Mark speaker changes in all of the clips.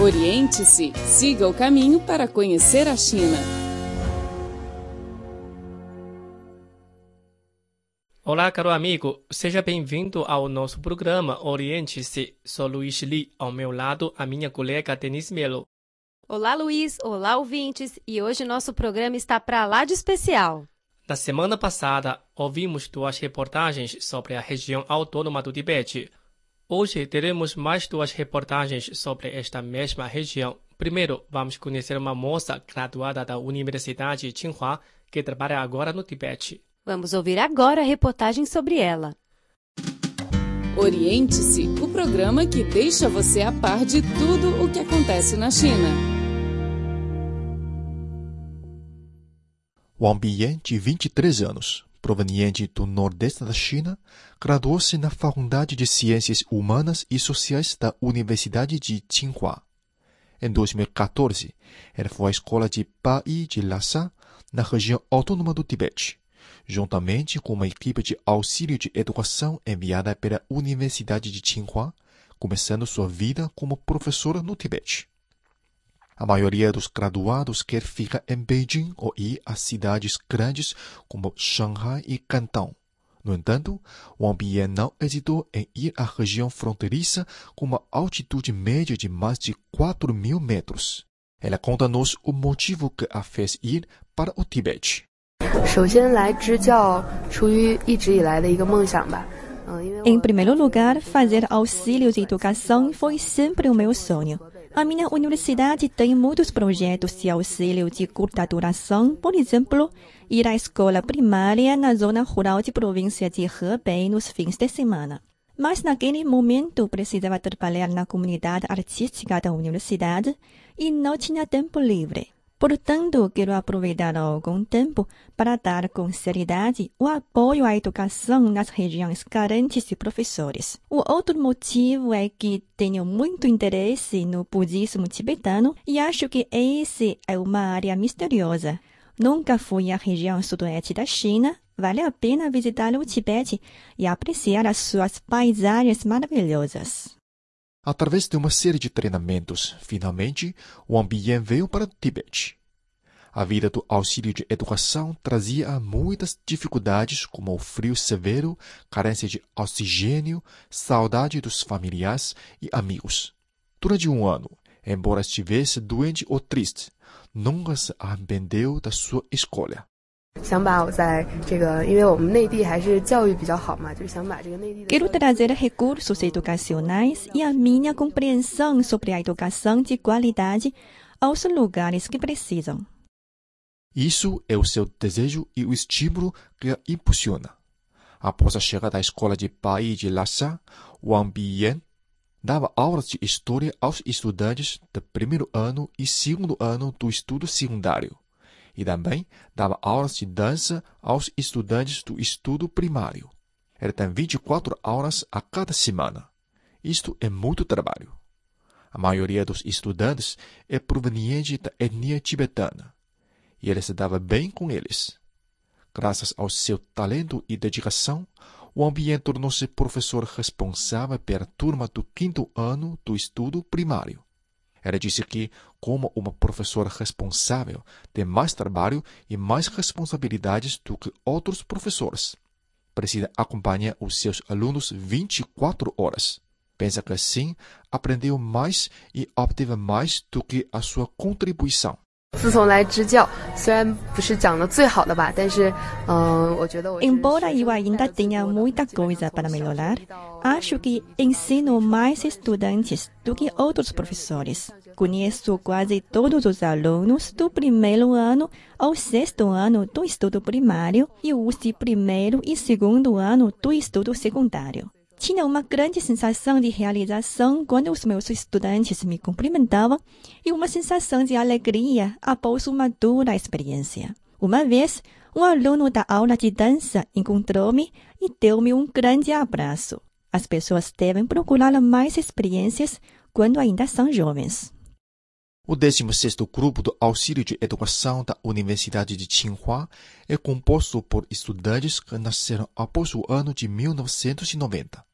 Speaker 1: Oriente-se, siga o caminho para conhecer a China.
Speaker 2: Olá, caro amigo, seja bem-vindo ao nosso programa Oriente-se. Sou Luiz Li, ao meu lado, a minha colega Denise Melo.
Speaker 3: Olá, Luiz. Olá, ouvintes. E hoje nosso programa está para lá de especial.
Speaker 2: Na semana passada, ouvimos duas reportagens sobre a região autônoma do Tibete. Hoje teremos mais duas reportagens sobre esta mesma região. Primeiro, vamos conhecer uma moça graduada da Universidade Tsinghua que trabalha agora no Tibete.
Speaker 3: Vamos ouvir agora a reportagem sobre ela.
Speaker 1: Oriente-se, o programa que deixa você a par de tudo o que acontece na China.
Speaker 4: Wang Biyan, de 23 anos, proveniente do nordeste da China, graduou-se na Faculdade de Ciências Humanas e Sociais da Universidade de Tsinghua. Em 2014, ela foi à escola de Bai de Lhasa, na região autônoma do Tibete, juntamente com uma equipe de auxílio de educação enviada pela Universidade de Tsinghua, começando sua vida como professora no Tibete. A maioria dos graduados quer ficar em Beijing ou ir a cidades grandes como Shanghai e Cantão. No entanto, Wang Bian não hesitou em ir à região fronteiriça com uma altitude média de mais de 4 mil metros. Ela conta-nos o motivo que a fez ir para o Tibete.
Speaker 5: Em primeiro lugar, fazer auxílios de educação foi sempre o meu sonho. A minha universidade tem muitos projetos de auxílio de curta duração, por exemplo, ir à escola primária na zona rural de província de Hebei nos fins de semana. Mas naquele momento precisava trabalhar na comunidade artística da universidade e não tinha tempo livre. Portanto, quero aproveitar algum tempo para dar com seriedade o apoio à educação nas regiões carentes de professores. O outro motivo é que tenho muito interesse no budismo tibetano e acho que esse é uma área misteriosa. Nunca fui à região sudoeste da China. Vale a pena visitar o Tibete e apreciar as suas paisagens maravilhosas.
Speaker 4: Através de uma série de treinamentos, finalmente, Wang Biyan veio para o Tibete. A vida do auxílio de educação trazia muitas dificuldades, como o frio severo, carência de oxigênio, saudade dos familiares e amigos. Durante um ano, embora estivesse doente ou triste, nunca se arrependeu da sua escolha.
Speaker 5: Quero trazer recursos educacionais e a minha compreensão sobre a educação de qualidade aos lugares que precisam.
Speaker 4: Isso é o seu desejo e o estímulo que a impulsiona. Após a chegada da escola de Pai de Lhasa, Wang Biyan dava aulas de história aos estudantes do primeiro ano e segundo ano do estudo secundário. E também dava aulas de dança aos estudantes do estudo primário. Ele tem 24 aulas a cada semana. Isto é muito trabalho. A maioria dos estudantes é proveniente da etnia tibetana e ele se dava bem com eles. Graças ao seu talento e dedicação, Wang Bian tornou-se professor responsável pela turma do quinto ano do estudo primário. Ela disse que, como uma professora responsável, tem mais trabalho e mais responsabilidades do que outros professores. Precisa acompanhar os seus alunos 24 horas. Pensa que assim aprendeu mais e obteve mais do que a sua contribuição.
Speaker 5: Embora eu ainda tenha muita coisa para melhorar, acho que ensino mais estudantes do que outros professores. Conheço quase todos os alunos do primeiro ano ao sexto ano do estudo primário e os de primeiro e segundo ano do estudo secundário. Tinha uma grande sensação de realização quando os meus estudantes me cumprimentavam e uma sensação de alegria após uma dura experiência. Uma vez, um aluno da aula de dança encontrou-me e deu-me um grande abraço. As pessoas devem procurar mais experiências quando ainda são jovens.
Speaker 4: O 16º Grupo do Auxílio de Educação da Universidade de Tsinghua é composto por estudantes que nasceram após o ano de 1990.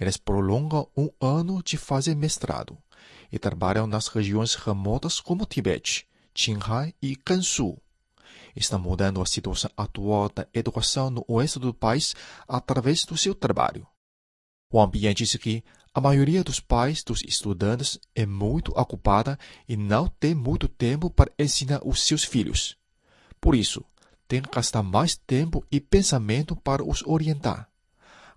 Speaker 4: Eles prolongam um ano de fazer mestrado e trabalham nas regiões remotas como Tibete, Qinghai e Gansu. Está mudando a situação atual da educação no oeste do país através do seu trabalho. O ambiente diz que a maioria dos pais dos estudantes é muito ocupada e não tem muito tempo para ensinar os seus filhos. Por isso, tem que gastar mais tempo e pensamento para os orientar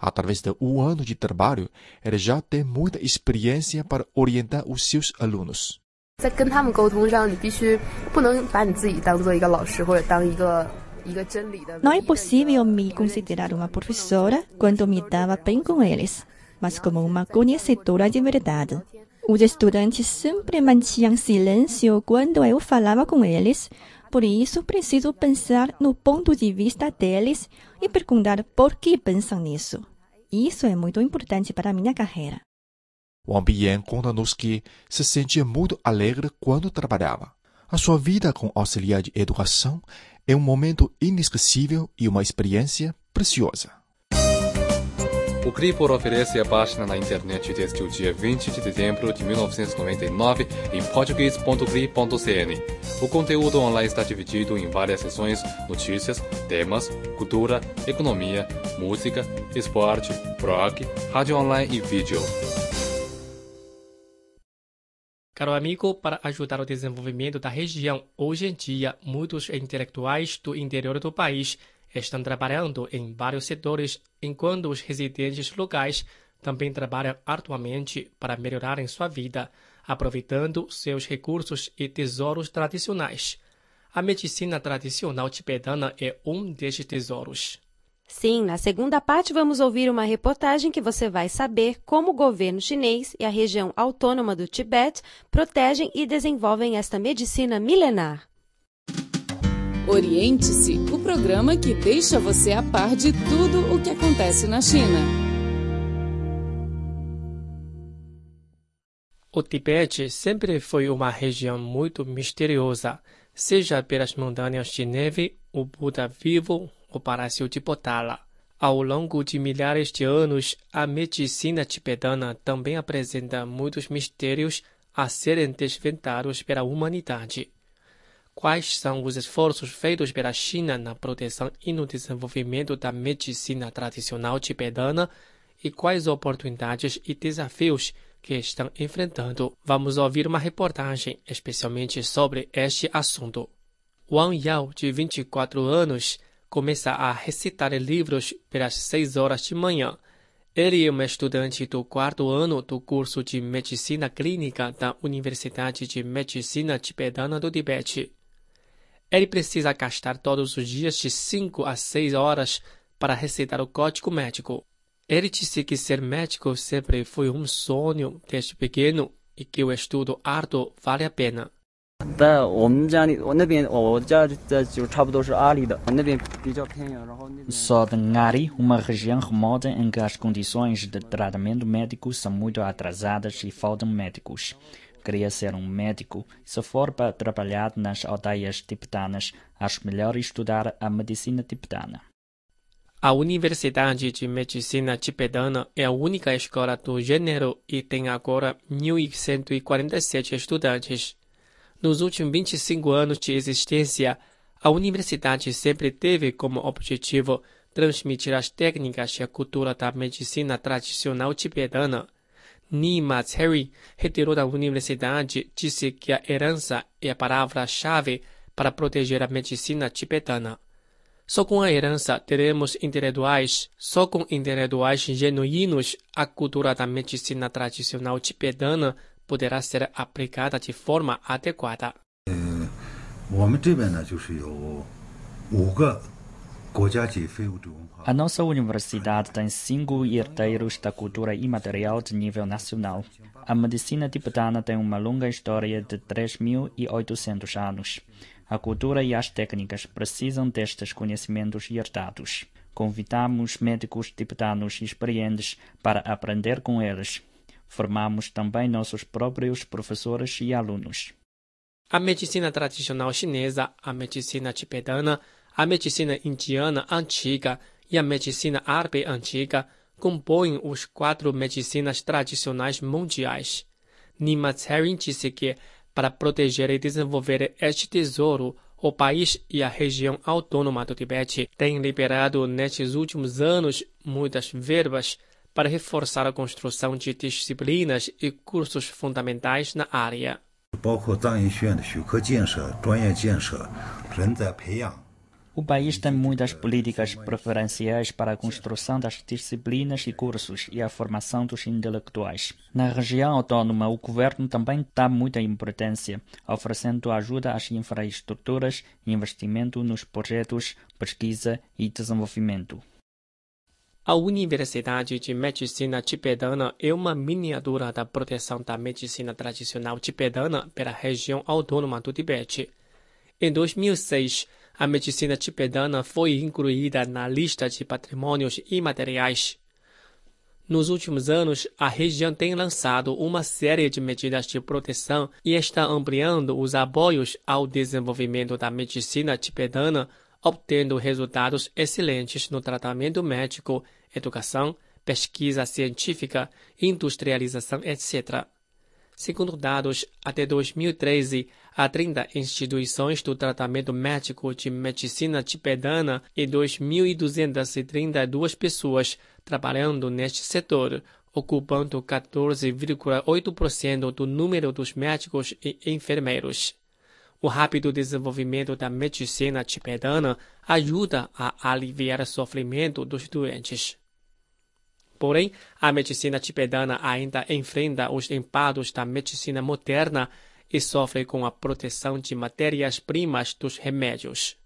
Speaker 4: Através de um ano de trabalho, ele já tem muita experiência para orientar os seus alunos.
Speaker 6: 在跟他们沟通上，你必须不能把你自己当做一个老师或者当一个一个真理的。
Speaker 5: Não é possível me considerar uma professora quando me dava bem com eles, mas como uma conhecedora de verdade. Os estudantes sempre mantinham silêncio quando eu falava com eles, por isso preciso pensar no ponto de vista deles e perguntar por que pensam nisso. Isso é muito importante para minha carreira.
Speaker 4: O ambiente conta-nos que se sentia muito alegre quando trabalhava. A sua vida com auxiliar de educação é um momento inesquecível e uma experiência preciosa.
Speaker 7: O Cripor oferece a página na internet desde o dia 20 de dezembro de 1999 em português.cri.cn. O conteúdo online está dividido em várias seções: notícias, temas, cultura, economia, música, esporte, blog, rádio online e vídeo.
Speaker 2: Caro amigo, para ajudar o desenvolvimento da região, hoje em dia, muitos intelectuais do interior do país estão trabalhando em vários setores, enquanto os residentes locais também trabalham arduamente para melhorarem sua vida, aproveitando seus recursos e tesouros tradicionais. A medicina tradicional tibetana é um destes tesouros.
Speaker 3: Sim, na segunda parte vamos ouvir uma reportagem que você vai saber como o governo chinês e a região autônoma do Tibete protegem e desenvolvem esta medicina milenar.
Speaker 1: Oriente-se, o programa que deixa você a par de tudo o que acontece na China.
Speaker 2: O Tibete sempre foi uma região muito misteriosa, seja pelas montanhas de neve, o Buda vivo, o Palácio de Potala. Ao longo de milhares de anos, a medicina tibetana também apresenta muitos mistérios a serem desvendados pela humanidade. Quais são os esforços feitos pela China na proteção e no desenvolvimento da medicina tradicional tibetana e quais oportunidades e desafios que estão enfrentando? Vamos ouvir uma reportagem especialmente sobre este assunto. Wang Yao, de 24 anos, começa a recitar livros pelas seis horas de manhã. Ele é um estudante do quarto ano do curso de Medicina Clínica da Universidade de Medicina Tibetana do Tibete. Ele precisa gastar todos os dias de 5 a 6 horas para recitar o código médico. Ele disse que ser médico sempre foi um sonho desde pequeno e que o estudo árduo vale a pena.
Speaker 8: 在我们家里，我那边我家在就差不多是阿里的，那边比较偏远，然后那边。
Speaker 9: Só de Ngari, uma região remota em que as condições de tratamento médico são muito atrasadas e faltam médicos. Queria ser um médico. Se for para trabalhar nas aldeias tibetanas, acho melhor estudar a medicina tibetana.
Speaker 2: A Universidade de Medicina Tibetana é a única escola do gênero e tem agora 1.147 estudantes. Nos últimos 25 anos de existência, a universidade sempre teve como objetivo transmitir as técnicas e a cultura da medicina tradicional tibetana. Nima Tseri, reitor da universidade, disse que a herança é a palavra-chave para proteger a medicina tibetana. Só com a herança teremos intelectuais, só com intelectuais genuínos, a cultura da medicina tradicional tibetana poderá ser aplicada de forma adequada.
Speaker 10: 我
Speaker 9: A nossa universidade tem cinco herdeiros da cultura imaterial de nível nacional. A medicina tibetana tem uma longa história de 3.800 anos. A cultura e as técnicas precisam destes conhecimentos herdados. Convidamos médicos tibetanos experientes para aprender com eles. Formamos também nossos próprios professores e alunos.
Speaker 2: A medicina tradicional chinesa, a medicina tibetana, a medicina indiana antiga e a medicina árabe antiga compõem os quatro medicinas tradicionais mundiais. Nima Tserin disse que, para proteger e desenvolver este tesouro, o país e a região autônoma do Tibete têm liberado nestes últimos anos muitas verbas para reforçar a construção de disciplinas e cursos fundamentais na área.
Speaker 9: O país tem muitas políticas preferenciais para a construção das disciplinas e cursos e a formação dos intelectuais. Na região autónoma, o governo também dá muita importância, oferecendo ajuda às infraestruturas, investimento nos projetos, pesquisa e desenvolvimento.
Speaker 2: A Universidade de Medicina Tipedana é uma miniatura da proteção da medicina tradicional tipedana pela região autônoma do Tibete. Em 2006, a medicina tibetana foi incluída na lista de patrimônios imateriais. Nos últimos anos, a região tem lançado uma série de medidas de proteção e está ampliando os apoios ao desenvolvimento da medicina tibetana obtendo resultados excelentes no tratamento médico, educação, pesquisa científica, industrialização, etc. Segundo dados, até 2013, há 30 instituições do tratamento médico de medicina tibetana e 2.232 pessoas trabalhando neste setor, ocupando 14,8% do número dos médicos e enfermeiros. O rápido desenvolvimento da medicina tibetana ajuda a aliviar o sofrimento dos doentes. Porém, a medicina tibetana ainda enfrenta os impactos da medicina moderna e sofre com a proteção de matérias-primas dos remédios.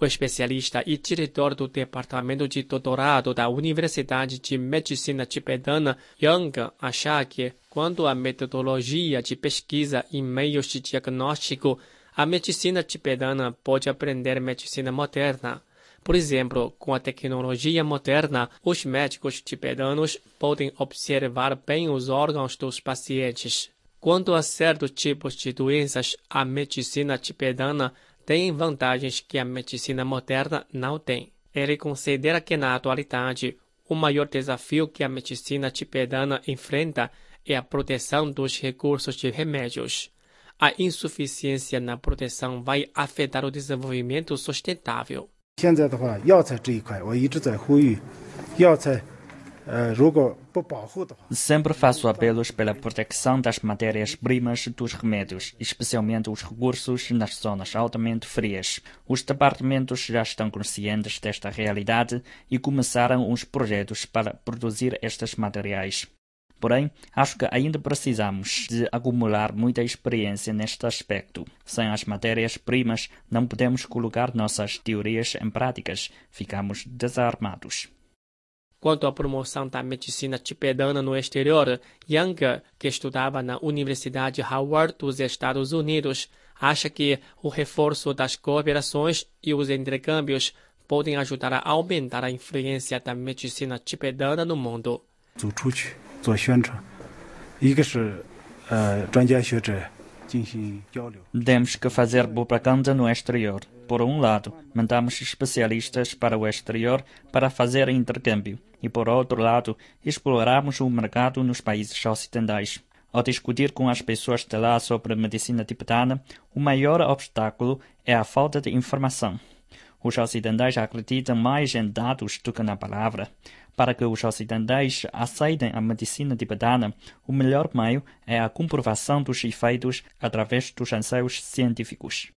Speaker 2: O especialista e diretor do Departamento de Doutorado da Universidade de Medicina Tibetana, Yang, acha que, quanto à metodologia de pesquisa e meios de diagnóstico, a medicina tibetana pode aprender medicina moderna. Por exemplo, com a tecnologia moderna, os médicos tibetanos podem observar bem os órgãos dos pacientes. Quanto a certos tipos de doenças, a medicina tibetana tem vantagens que a medicina moderna não tem. Ele considera que, na atualidade, o maior desafio que a medicina tibetana enfrenta é a proteção dos recursos de remédios. A insuficiência na proteção vai afetar o desenvolvimento sustentável.
Speaker 11: 现在的话，药材这一块，我一直在呼吁，药材，呃，如果不保护的话，
Speaker 9: Sempre faço apelos pela proteção das matérias-primas dos remédios, especialmente os recursos nas zonas altamente frias. Os departamentos já estão conscientes desta realidade e começaram uns projetos para produzir estes materiais. Porém, acho que ainda precisamos de acumular muita experiência neste aspecto. Sem as matérias-primas, não podemos colocar nossas teorias em práticas. Ficamos desarmados.
Speaker 2: Quanto à promoção da medicina tibetana no exterior, Yang, que estudava na Universidade Howard dos Estados Unidos, acha que o reforço das cooperações e os intercâmbios podem ajudar a aumentar a influência da medicina tibetana no mundo.
Speaker 11: 走出去做宣传，一个是呃专家学者进行交流。
Speaker 9: Temos que fazer propaganda no exterior. Por um lado, mandamos especialistas para o exterior para fazer intercâmbio, e por outro lado, exploramos o mercado nos países ocidentais. Ao discutir com as pessoas de lá sobre medicina tibetana, o maior obstáculo é a falta de informação. Os ocidentais acreditam mais em dados do que na palavra. Para que os ocidentais aceitem a medicina tibetana, o melhor meio é a comprovação dos efeitos através dos ensaios científicos.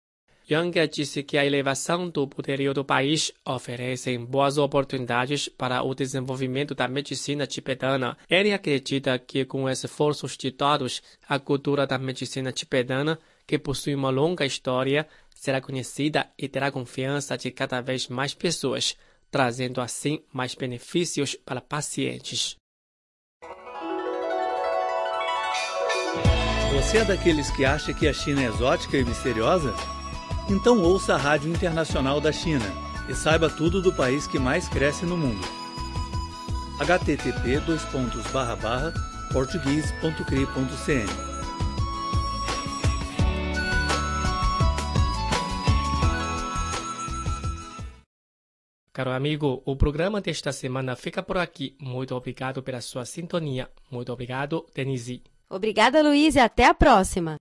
Speaker 2: Yang disse que a elevação do poderio do país oferece boas oportunidades para o desenvolvimento da medicina tibetana. Ele acredita que, com esforços de todos, a cultura da medicina tibetana, que possui uma longa história, será conhecida e terá confiança de cada vez mais pessoas, trazendo assim mais benefícios para pacientes.
Speaker 12: Você é daqueles que acha que a China é exótica e misteriosa? Então ouça a Rádio Internacional da China e saiba tudo do país que mais cresce no mundo. http
Speaker 2: Caro amigo, o programa desta semana fica por aqui. Muito obrigado pela sua sintonia. Muito obrigado, Denise.
Speaker 3: Obrigada, Luiz, e até a próxima!